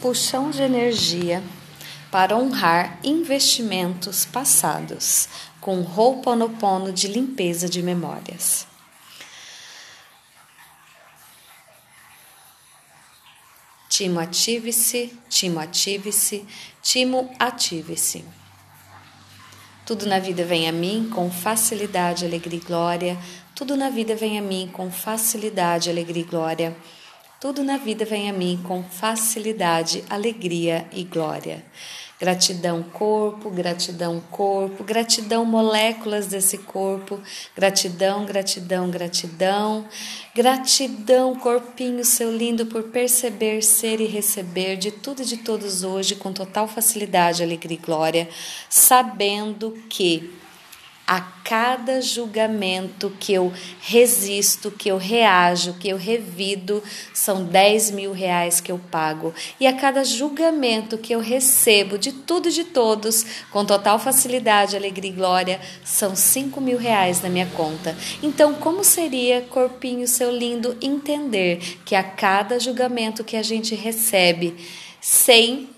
puxão de energia para honrar investimentos passados com Ho'oponopono de limpeza de memórias. Timo ative-se, Timo ative-se, Timo ative-se. Tudo na vida vem a mim com facilidade, alegria e glória. Tudo na vida vem a mim com facilidade, alegria e glória. Tudo na vida vem a mim com facilidade, alegria e glória. Gratidão, corpo, gratidão, corpo, gratidão, moléculas desse corpo, gratidão, gratidão, gratidão, gratidão, corpinho seu lindo, por perceber, ser e receber de tudo e de todos hoje com total facilidade, alegria e glória, sabendo que a cada julgamento que eu resisto, que eu reajo, que eu revido, são 10 mil reais que eu pago. E a cada julgamento que eu recebo de tudo e de todos, com total facilidade, alegria e glória, são 5 mil reais na minha conta. Então, como seria, corpinho seu lindo, entender que a cada julgamento que a gente recebe, sem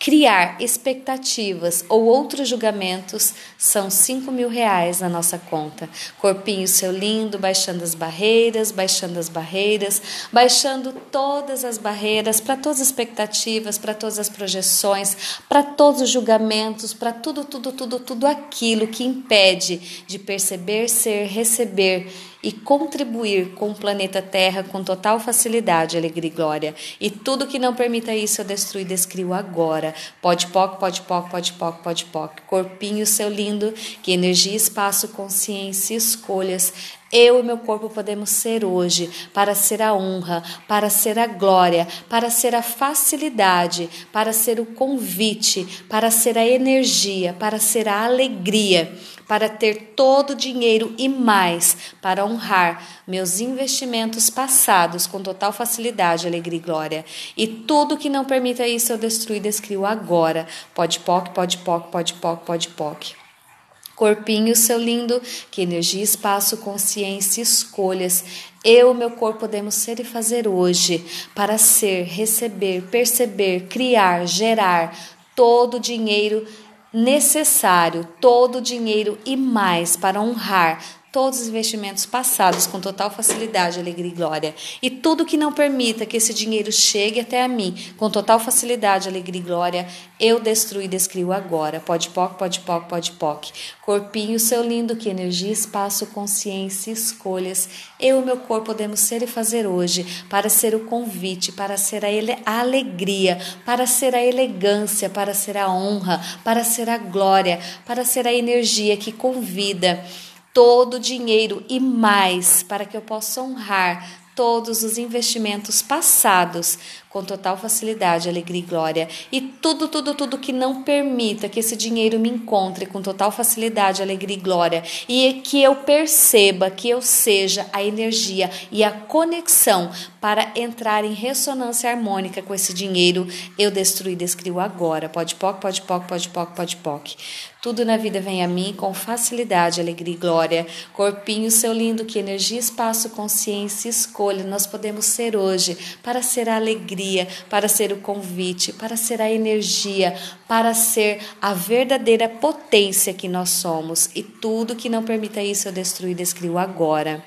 criar expectativas ou outros julgamentos são cinco mil reais na nossa conta. Corpinho seu lindo, baixando as barreiras, baixando as barreiras, baixando todas as barreiras para todas as expectativas, para todas as projeções, para todos os julgamentos, para tudo, tudo, tudo, tudo aquilo que impede de perceber, ser, receber e contribuir com o planeta Terra com total facilidade, alegria e glória. E tudo que não permita isso eu destruo e descrio agora. Pode poc, pode poc, pode poc, pode poc. Corpinho seu lindo, que energia, espaço, consciência, escolhas eu e meu corpo podemos ser hoje para ser a honra, para ser a glória, para ser a facilidade, para ser o convite, para ser a energia, para ser a alegria, para ter todo o dinheiro e mais para honrar meus investimentos passados com total facilidade, alegria e glória. E tudo que não permita isso eu destruo e descrio agora. Pode poc, pode poc, pode poc, pode poc. Corpinho, seu lindo, que energia, espaço, consciência, escolhas eu, meu corpo, podemos ser e fazer hoje para ser, receber, perceber, criar, gerar todo o dinheiro necessário, todo o dinheiro e mais para honrar todos os investimentos passados com total facilidade, alegria e glória. E tudo que não permita que esse dinheiro chegue até a mim com total facilidade, alegria e glória, eu destruo e descrio agora. Pode poc, pode poc, pode poc. Corpinho, seu lindo, que energia, espaço, consciência, escolhas, eu e meu corpo podemos ser e fazer hoje para ser o convite, para ser a alegria, para ser a elegância, para ser a honra, para ser a glória, para ser a energia que convida todo o dinheiro e mais para que eu possa honrar todos os investimentos passados com total facilidade, alegria e glória. E tudo, tudo, tudo que não permita que esse dinheiro me encontre com total facilidade, alegria e glória. E que eu perceba que eu seja a energia e a conexão para entrar em ressonância harmônica com esse dinheiro, eu destruí, descrio agora. Pode poc, pode poc, pode poc, pode poc. Tudo na vida vem a mim com facilidade, alegria e glória. Corpinho, seu lindo, que energia, espaço, consciência, escolha nós podemos ser hoje para ser a alegria alegria, para ser o convite, para ser a energia, para ser a verdadeira potência que nós somos. E tudo que não permita isso eu destruo e descrio agora.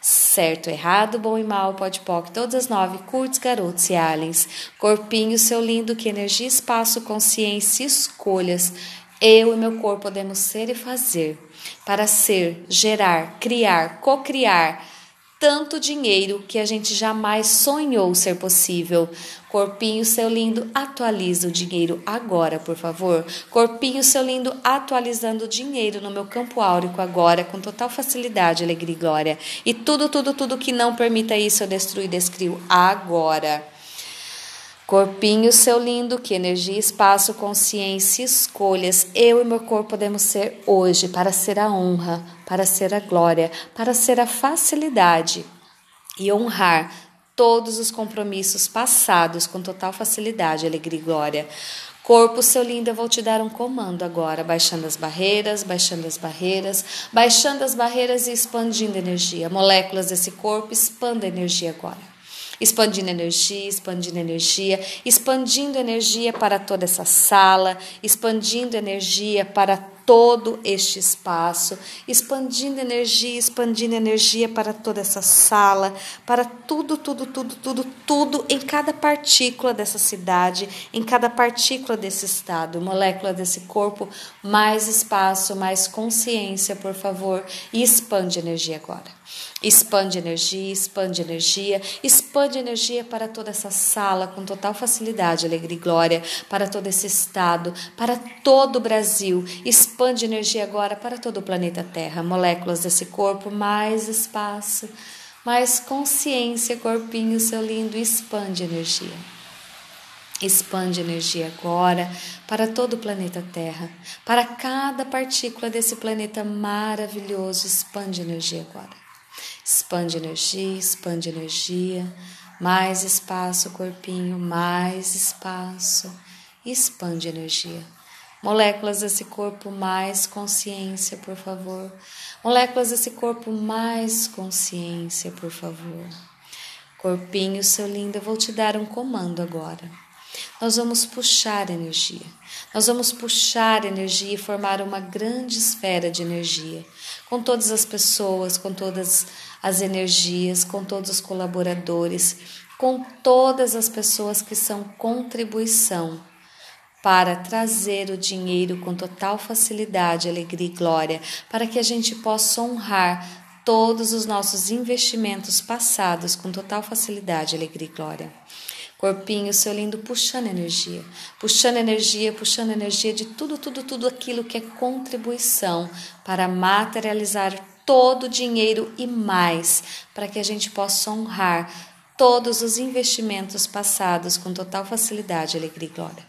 Certo, errado, bom e mal, pode poc, todas as nove, curtos, garotos e aliens. Corpinho, seu lindo, que energia, espaço, consciência, escolhas. Eu e meu corpo podemos ser e fazer. Para ser, gerar, criar, cocriar tanto dinheiro que a gente jamais sonhou ser possível. Corpinho, seu lindo, atualiza o dinheiro agora, por favor. Corpinho, seu lindo, atualizando o dinheiro no meu campo áurico agora, com total facilidade, alegria e glória. E tudo, tudo, tudo que não permita isso, eu destruo e descrio agora. Corpinho, seu lindo, que energia, espaço, consciência, escolhas, eu e meu corpo podemos ser hoje para ser a honra, para ser a glória, para ser a facilidade e honrar todos os compromissos passados com total facilidade, alegria e glória. Corpo, seu lindo, eu vou te dar um comando agora, baixando as barreiras, baixando as barreiras, baixando as barreiras e expandindo energia. Moléculas desse corpo, expanda a energia agora. Expandindo energia, expandindo energia, expandindo energia para toda essa sala, expandindo energia para todo este espaço, expandindo energia, expandindo energia para toda essa sala, para tudo, tudo, tudo, tudo, tudo em cada partícula dessa cidade, em cada partícula desse estado, molécula desse corpo, mais espaço, mais consciência, por favor, e expande energia agora. Expande energia, expande energia, expande energia para toda essa sala com total facilidade, alegria e glória, para todo esse estado, para todo o Brasil. Expande energia agora para todo o planeta Terra, moléculas desse corpo, mais espaço, mais consciência, corpinho seu lindo, expande energia. Expande energia agora para todo o planeta Terra, para cada partícula desse planeta maravilhoso. Expande energia agora. Expande energia, expande energia. Mais espaço, corpinho, mais espaço. Expande energia. Moléculas desse corpo, mais consciência, por favor. Moléculas desse corpo, mais consciência, por favor. Corpinho, seu lindo, eu vou te dar um comando agora. Nós vamos puxar energia. Nós vamos puxar energia e formar uma grande esfera de energia, com todas as pessoas, com todas as energias, com todos os colaboradores, com todas as pessoas que são contribuição para trazer o dinheiro com total facilidade, alegria e glória, para que a gente possa honrar todos os nossos investimentos passados com total facilidade, alegria e glória. Corpinho, seu lindo, puxando energia, puxando energia, puxando energia de tudo, tudo, tudo aquilo que é contribuição para materializar todo o dinheiro e mais, para que a gente possa honrar todos os investimentos passados com total facilidade, alegria e glória.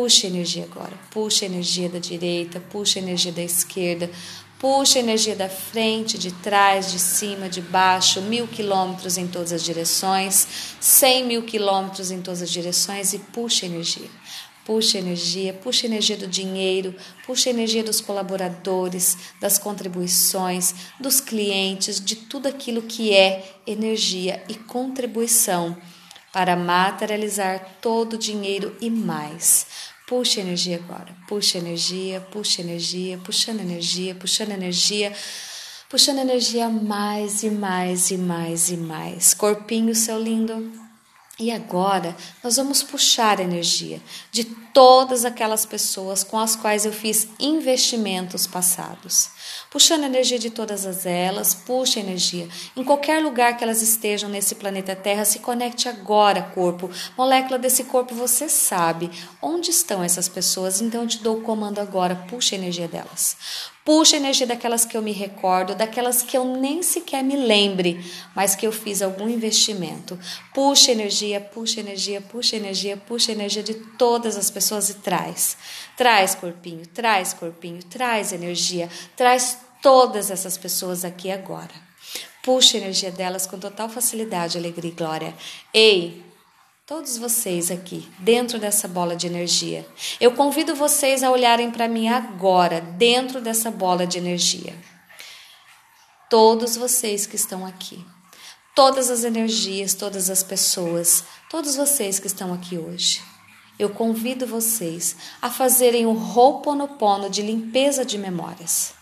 Puxa energia agora, puxa energia da direita, puxa energia da esquerda, puxa energia da frente, de trás, de cima, de baixo, mil quilômetros em todas as direções, cem mil quilômetros em todas as direções e puxa energia. Puxa energia, puxa energia do dinheiro, puxa energia dos colaboradores, das contribuições, dos clientes, de tudo aquilo que é energia e contribuição para materializar todo o dinheiro e mais. Puxa energia agora, puxa energia, puxa energia, puxando energia, puxando energia, puxando energia mais e mais e mais e mais. Corpinho, seu lindo. E agora nós vamos puxar energia de todas aquelas pessoas com as quais eu fiz investimentos passados. Puxando energia de todas as elas, puxa energia. Em qualquer lugar que elas estejam nesse planeta Terra, se conecte agora, corpo. Molécula desse corpo, você sabe onde estão essas pessoas, então eu te dou o comando agora, puxa a energia delas. Puxa a energia daquelas que eu me recordo, daquelas que eu nem sequer me lembre, mas que eu fiz algum investimento. Puxa energia, puxa energia, puxa energia, puxa energia de todas as pessoas e traz. Traz, corpinho, traz, corpinho, traz energia, traz todas essas pessoas aqui agora. Puxa a energia delas com total facilidade, alegria e glória. Ei, Todos vocês aqui, dentro dessa bola de energia. Eu convido vocês a olharem para mim agora, dentro dessa bola de energia. Todos vocês que estão aqui. Todas as energias, todas as pessoas, todos vocês que estão aqui hoje. Eu convido vocês a fazerem o Ho'oponopono de limpeza de memórias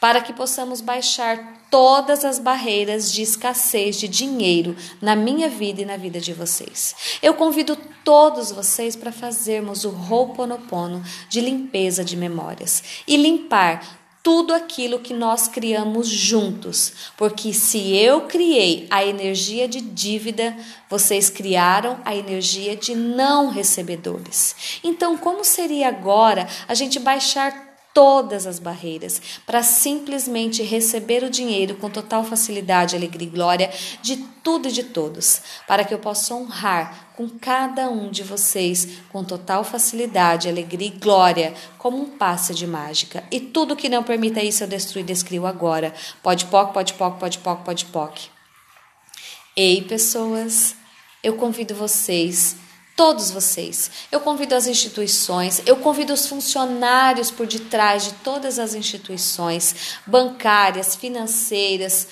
para que possamos baixar todas as barreiras de escassez de dinheiro na minha vida e na vida de vocês. Eu convido todos vocês para fazermos o Ho'oponopono de limpeza de memórias e limpar tudo aquilo que nós criamos juntos, porque se eu criei a energia de dívida, vocês criaram a energia de não recebedores. Então, como seria agora a gente baixar todas as barreiras para simplesmente receber o dinheiro com total facilidade, alegria e glória de tudo e de todos, para que eu possa honrar com cada um de vocês com total facilidade, alegria e glória, como um passe de mágica. E tudo que não permita isso eu destruo e descrio agora. Pode poc, pode poc, pode poc, pode poc. Ei, pessoas, eu convido vocês todos vocês. Eu convido as instituições, eu convido os funcionários por detrás de todas as instituições bancárias, financeiras,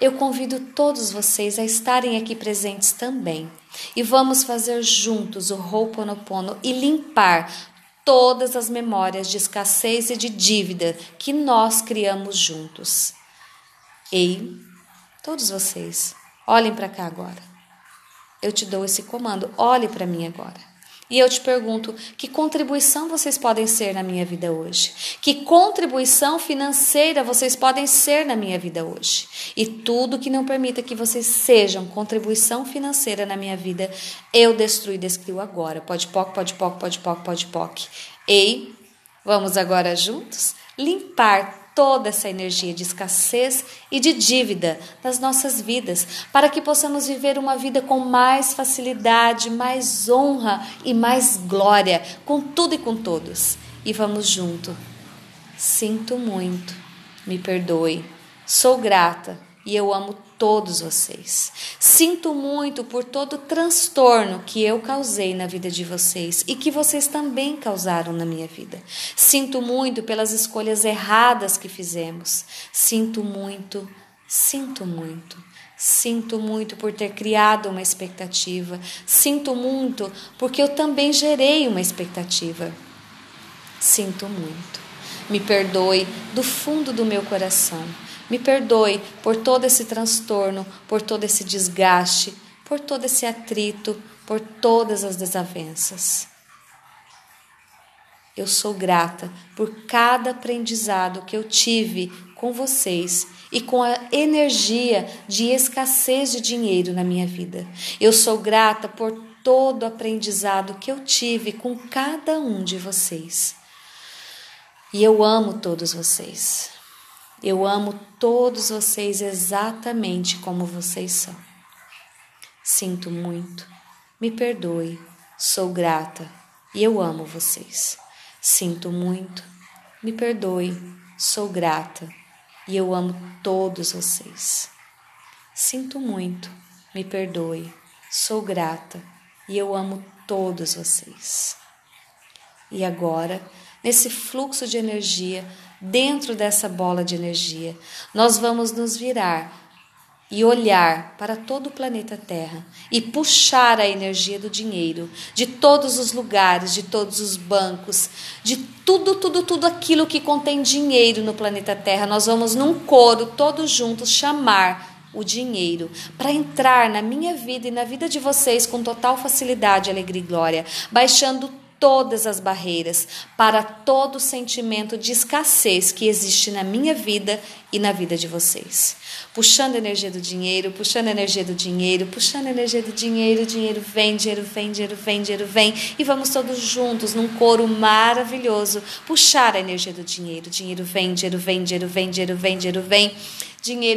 eu convido todos vocês a estarem aqui presentes também. E vamos fazer juntos o Ho'oponopono e limpar todas as memórias de escassez e de dívida que nós criamos juntos. Ei, todos vocês, olhem para cá agora. Eu te dou esse comando, olhe para mim agora. E eu te pergunto: que contribuição vocês podem ser na minha vida hoje? Que contribuição financeira vocês podem ser na minha vida hoje? E tudo que não permita que vocês sejam contribuição financeira na minha vida, eu destruo e descrio agora. Pode poc, pode poc, pode poc, pode poc. Ei, vamos agora juntos limpar toda essa energia de escassez e de dívida nas nossas vidas, para que possamos viver uma vida com mais facilidade, mais honra e mais glória, com tudo e com todos. E vamos junto. Sinto muito, me perdoe, sou grata e eu amo todos vocês. Sinto muito por todo o transtorno que eu causei na vida de vocês e que vocês também causaram na minha vida. Sinto muito pelas escolhas erradas que fizemos. Sinto muito, sinto muito. Sinto muito por ter criado uma expectativa. Sinto muito porque eu também gerei uma expectativa. Sinto muito. Me perdoe do fundo do meu coração me perdoe por todo esse transtorno, por todo esse desgaste, por todo esse atrito, por todas as desavenças. Eu sou grata por cada aprendizado que eu tive com vocês e com a energia de escassez de dinheiro na minha vida. Eu sou grata por todo aprendizado que eu tive com cada um de vocês. E eu amo todos vocês. Eu amo todos vocês exatamente como vocês são. Sinto muito, me perdoe, sou grata. E eu amo vocês. Sinto muito, me perdoe, sou grata. E eu amo todos vocês. Sinto muito, me perdoe, sou grata. E eu amo todos vocês. E agora, nesse fluxo de energia, dentro dessa bola de energia. Nós vamos nos virar e olhar para todo o planeta Terra e puxar a energia do dinheiro de todos os lugares, de todos os bancos, de tudo, tudo, tudo aquilo que contém dinheiro no planeta Terra. Nós vamos num coro, todos juntos, chamar o dinheiro para entrar na minha vida e na vida de vocês com total facilidade, alegria e glória, baixando todas as barreiras para todo sentimento de escassez que existe na minha vida e na vida de vocês. Puxando a energia do dinheiro, puxando a energia do dinheiro, puxando a energia do dinheiro, dinheiro vem, dinheiro vem, dinheiro vem, dinheiro vem, e vamos todos juntos num coro maravilhoso puxar a energia do dinheiro. Dinheiro vem, dinheiro vem, dinheiro vem, dinheiro vem, dinheiro vem. Dinheiro,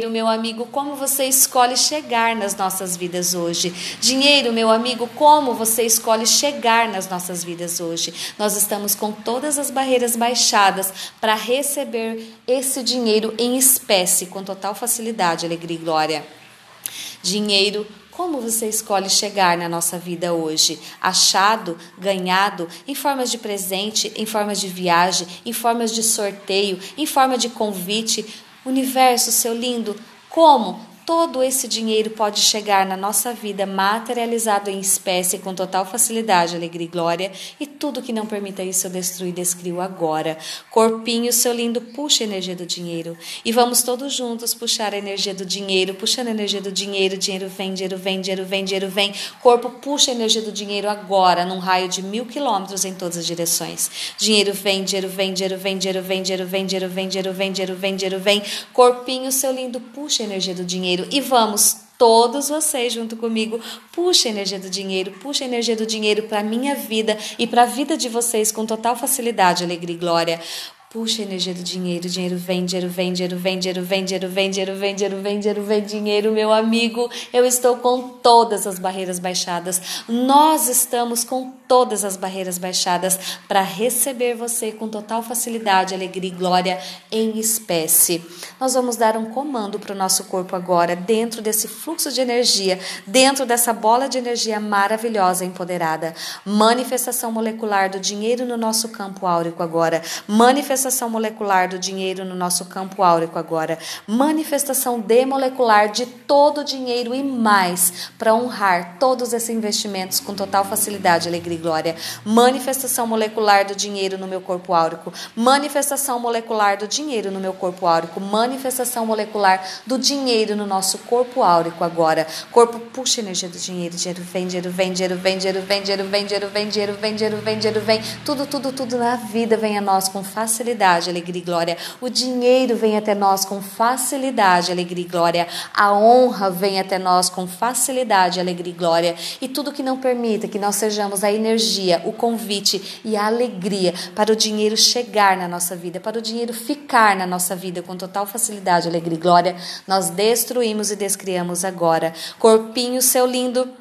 meu amigo, como você escolhe chegar nas nossas vidas hoje? Dinheiro, meu amigo, como você escolhe chegar nas nossas vidas hoje? Nós estamos com todas as barreiras baixadas para receber esse dinheiro em espécie com total facilidade, alegria e glória. Dinheiro, como você escolhe chegar na nossa vida hoje? Achado, ganhado, em formas de presente, em formas de viagem, em formas de sorteio, em forma de convite? Universo, seu lindo, como todo esse dinheiro pode chegar na nossa vida materializado em espécie com total facilidade, alegria e glória, e tudo que não permita isso eu destruo e descrio agora. Corpinho, seu lindo, puxa a energia do dinheiro. E vamos todos juntos puxar a energia do dinheiro, puxando a energia do dinheiro, dinheiro vem, dinheiro vem, dinheiro vem, dinheiro vem. Corpo, puxa a energia do dinheiro agora, num raio de mil quilômetros em todas as direções. Dinheiro vem, dinheiro vem, dinheiro vem, dinheiro vem, dinheiro vem, dinheiro vem, dinheiro vem, dinheiro vem, dinheiro vem. Corpinho, seu lindo, puxa a energia do dinheiro dinheiro e vamos todos vocês junto comigo, puxa a energia do dinheiro, puxa a energia do dinheiro para minha vida e para a vida de vocês com total facilidade, alegria e glória. Puxa a energia do dinheiro, dinheiro vem, dinheiro vem, dinheiro vem, dinheiro vem, dinheiro vem, dinheiro vem, dinheiro vem, dinheiro vem, dinheiro, meu amigo. Eu estou com todas as barreiras baixadas. Nós estamos com todas as barreiras baixadas para receber você com total facilidade, alegria e glória em espécie. Nós vamos dar um comando para o nosso corpo agora, dentro desse fluxo de energia, dentro dessa bola de energia maravilhosa, empoderada. Manifestação molecular do dinheiro no nosso campo áurico agora. Manifestação Manifestação molecular do dinheiro no nosso campo áurico agora. Manifestação demolecular de todo o dinheiro e mais para honrar todos esses investimentos com total facilidade, alegria e glória. Manifestação molecular do dinheiro no meu corpo áurico. Manifestação molecular do dinheiro no meu corpo áurico. Manifestação molecular do dinheiro no nosso corpo áurico agora. Corpo puxa energia do dinheiro, dinheiro vem, dinheiro vem, dinheiro vem, dinheiro vem, dinheiro vem, dinheiro vem, dinheiro vem, dinheiro vem, dinheiro vem. Tudo, tudo, tudo na vida vem a nós com facilidade, alegria e glória. O dinheiro vem até nós com facilidade, alegria e glória. A honra vem até nós com facilidade, alegria e glória. E tudo que não permita que nós sejamos a energia, o convite e a alegria para o dinheiro chegar na nossa vida, para o dinheiro ficar na nossa vida com total facilidade, alegria e glória, nós destruímos e descriamos agora. Corpinho, seu lindo.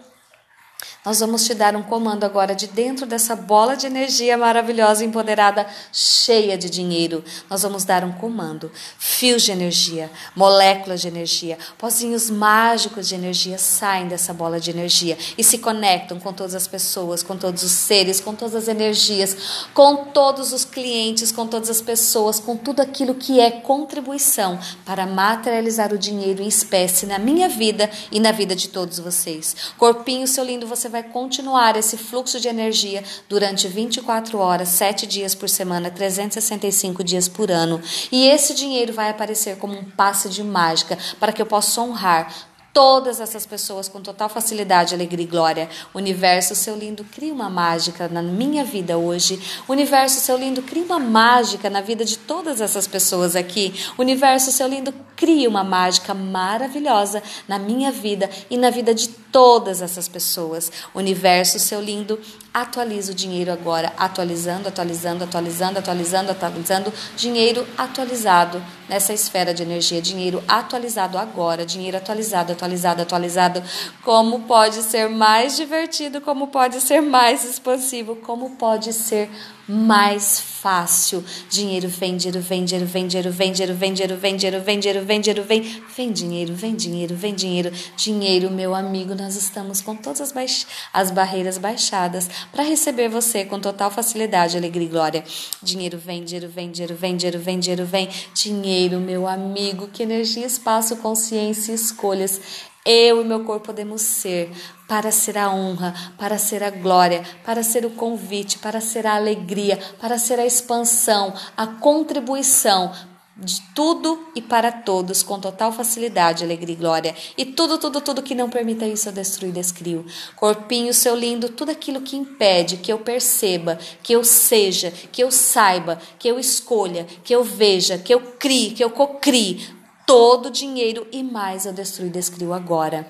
Nós vamos te dar um comando agora de dentro dessa bola de energia maravilhosa, empoderada, cheia de dinheiro. Nós vamos dar um comando. Fios de energia, moléculas de energia, pozinhos mágicos de energia saem dessa bola de energia e se conectam com todas as pessoas, com todos os seres, com todas as energias, com todos os clientes, com todas as pessoas, com tudo aquilo que é contribuição para materializar o dinheiro em espécie na minha vida e na vida de todos vocês. Corpinho, seu lindo, você vai vai continuar esse fluxo de energia durante 24 horas, 7 dias por semana, 365 dias por ano. E esse dinheiro vai aparecer como um passe de mágica para que eu possa honrar todas essas pessoas com total facilidade, alegria e glória. Universo, seu lindo, cria uma mágica na minha vida hoje. Universo, seu lindo, cria uma mágica na vida de todas essas pessoas aqui. Universo, seu lindo, cria uma mágica maravilhosa na minha vida e na vida de todas essas pessoas. Universo, seu lindo, atualiza o dinheiro agora, atualizando, atualizando, atualizando, atualizando, atualizando, dinheiro atualizado nessa esfera de energia, dinheiro atualizado agora, dinheiro atualizado, atualizado, atualizado. Como pode ser mais divertido, como pode ser mais expansivo, como pode ser mais fácil. Dinheiro vem, dinheiro vem, dinheiro vem, dinheiro vem, dinheiro vem, dinheiro vem, dinheiro vem, dinheiro vem, dinheiro vem, vem dinheiro, vem dinheiro, vem dinheiro, dinheiro, meu amigo, nós estamos com todas as, baix... as barreiras baixadas para receber você com total facilidade, alegria e glória. Dinheiro vem, dinheiro vem, dinheiro vem, dinheiro vem, dinheiro vem, dinheiro, meu amigo, que energia, espaço, consciência e escolhas. Eu e meu corpo podemos ser para ser a honra, para ser a glória, para ser o convite, para ser a alegria, para ser a expansão, a contribuição de tudo e para todos com total facilidade, alegria e glória. E tudo, tudo, tudo que não permita isso eu destruo e descrio. Corpinho, seu lindo, tudo aquilo que impede que eu perceba, que eu seja, que eu saiba, que eu escolha, que eu veja, que eu crie, que eu cocrie todo o dinheiro e mais eu destruo e descrio agora.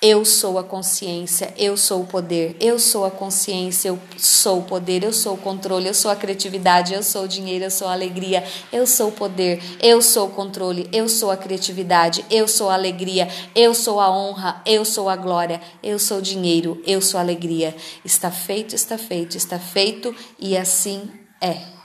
Eu sou a consciência, eu sou o poder, eu sou a consciência, eu sou o poder, eu sou o controle, eu sou a criatividade, eu sou o dinheiro, eu sou a alegria, eu sou o poder, eu sou o controle, eu sou a criatividade, eu sou a alegria, eu sou a honra, eu sou a glória, eu sou o dinheiro, eu sou a alegria. Está feito, está feito, está feito e assim é.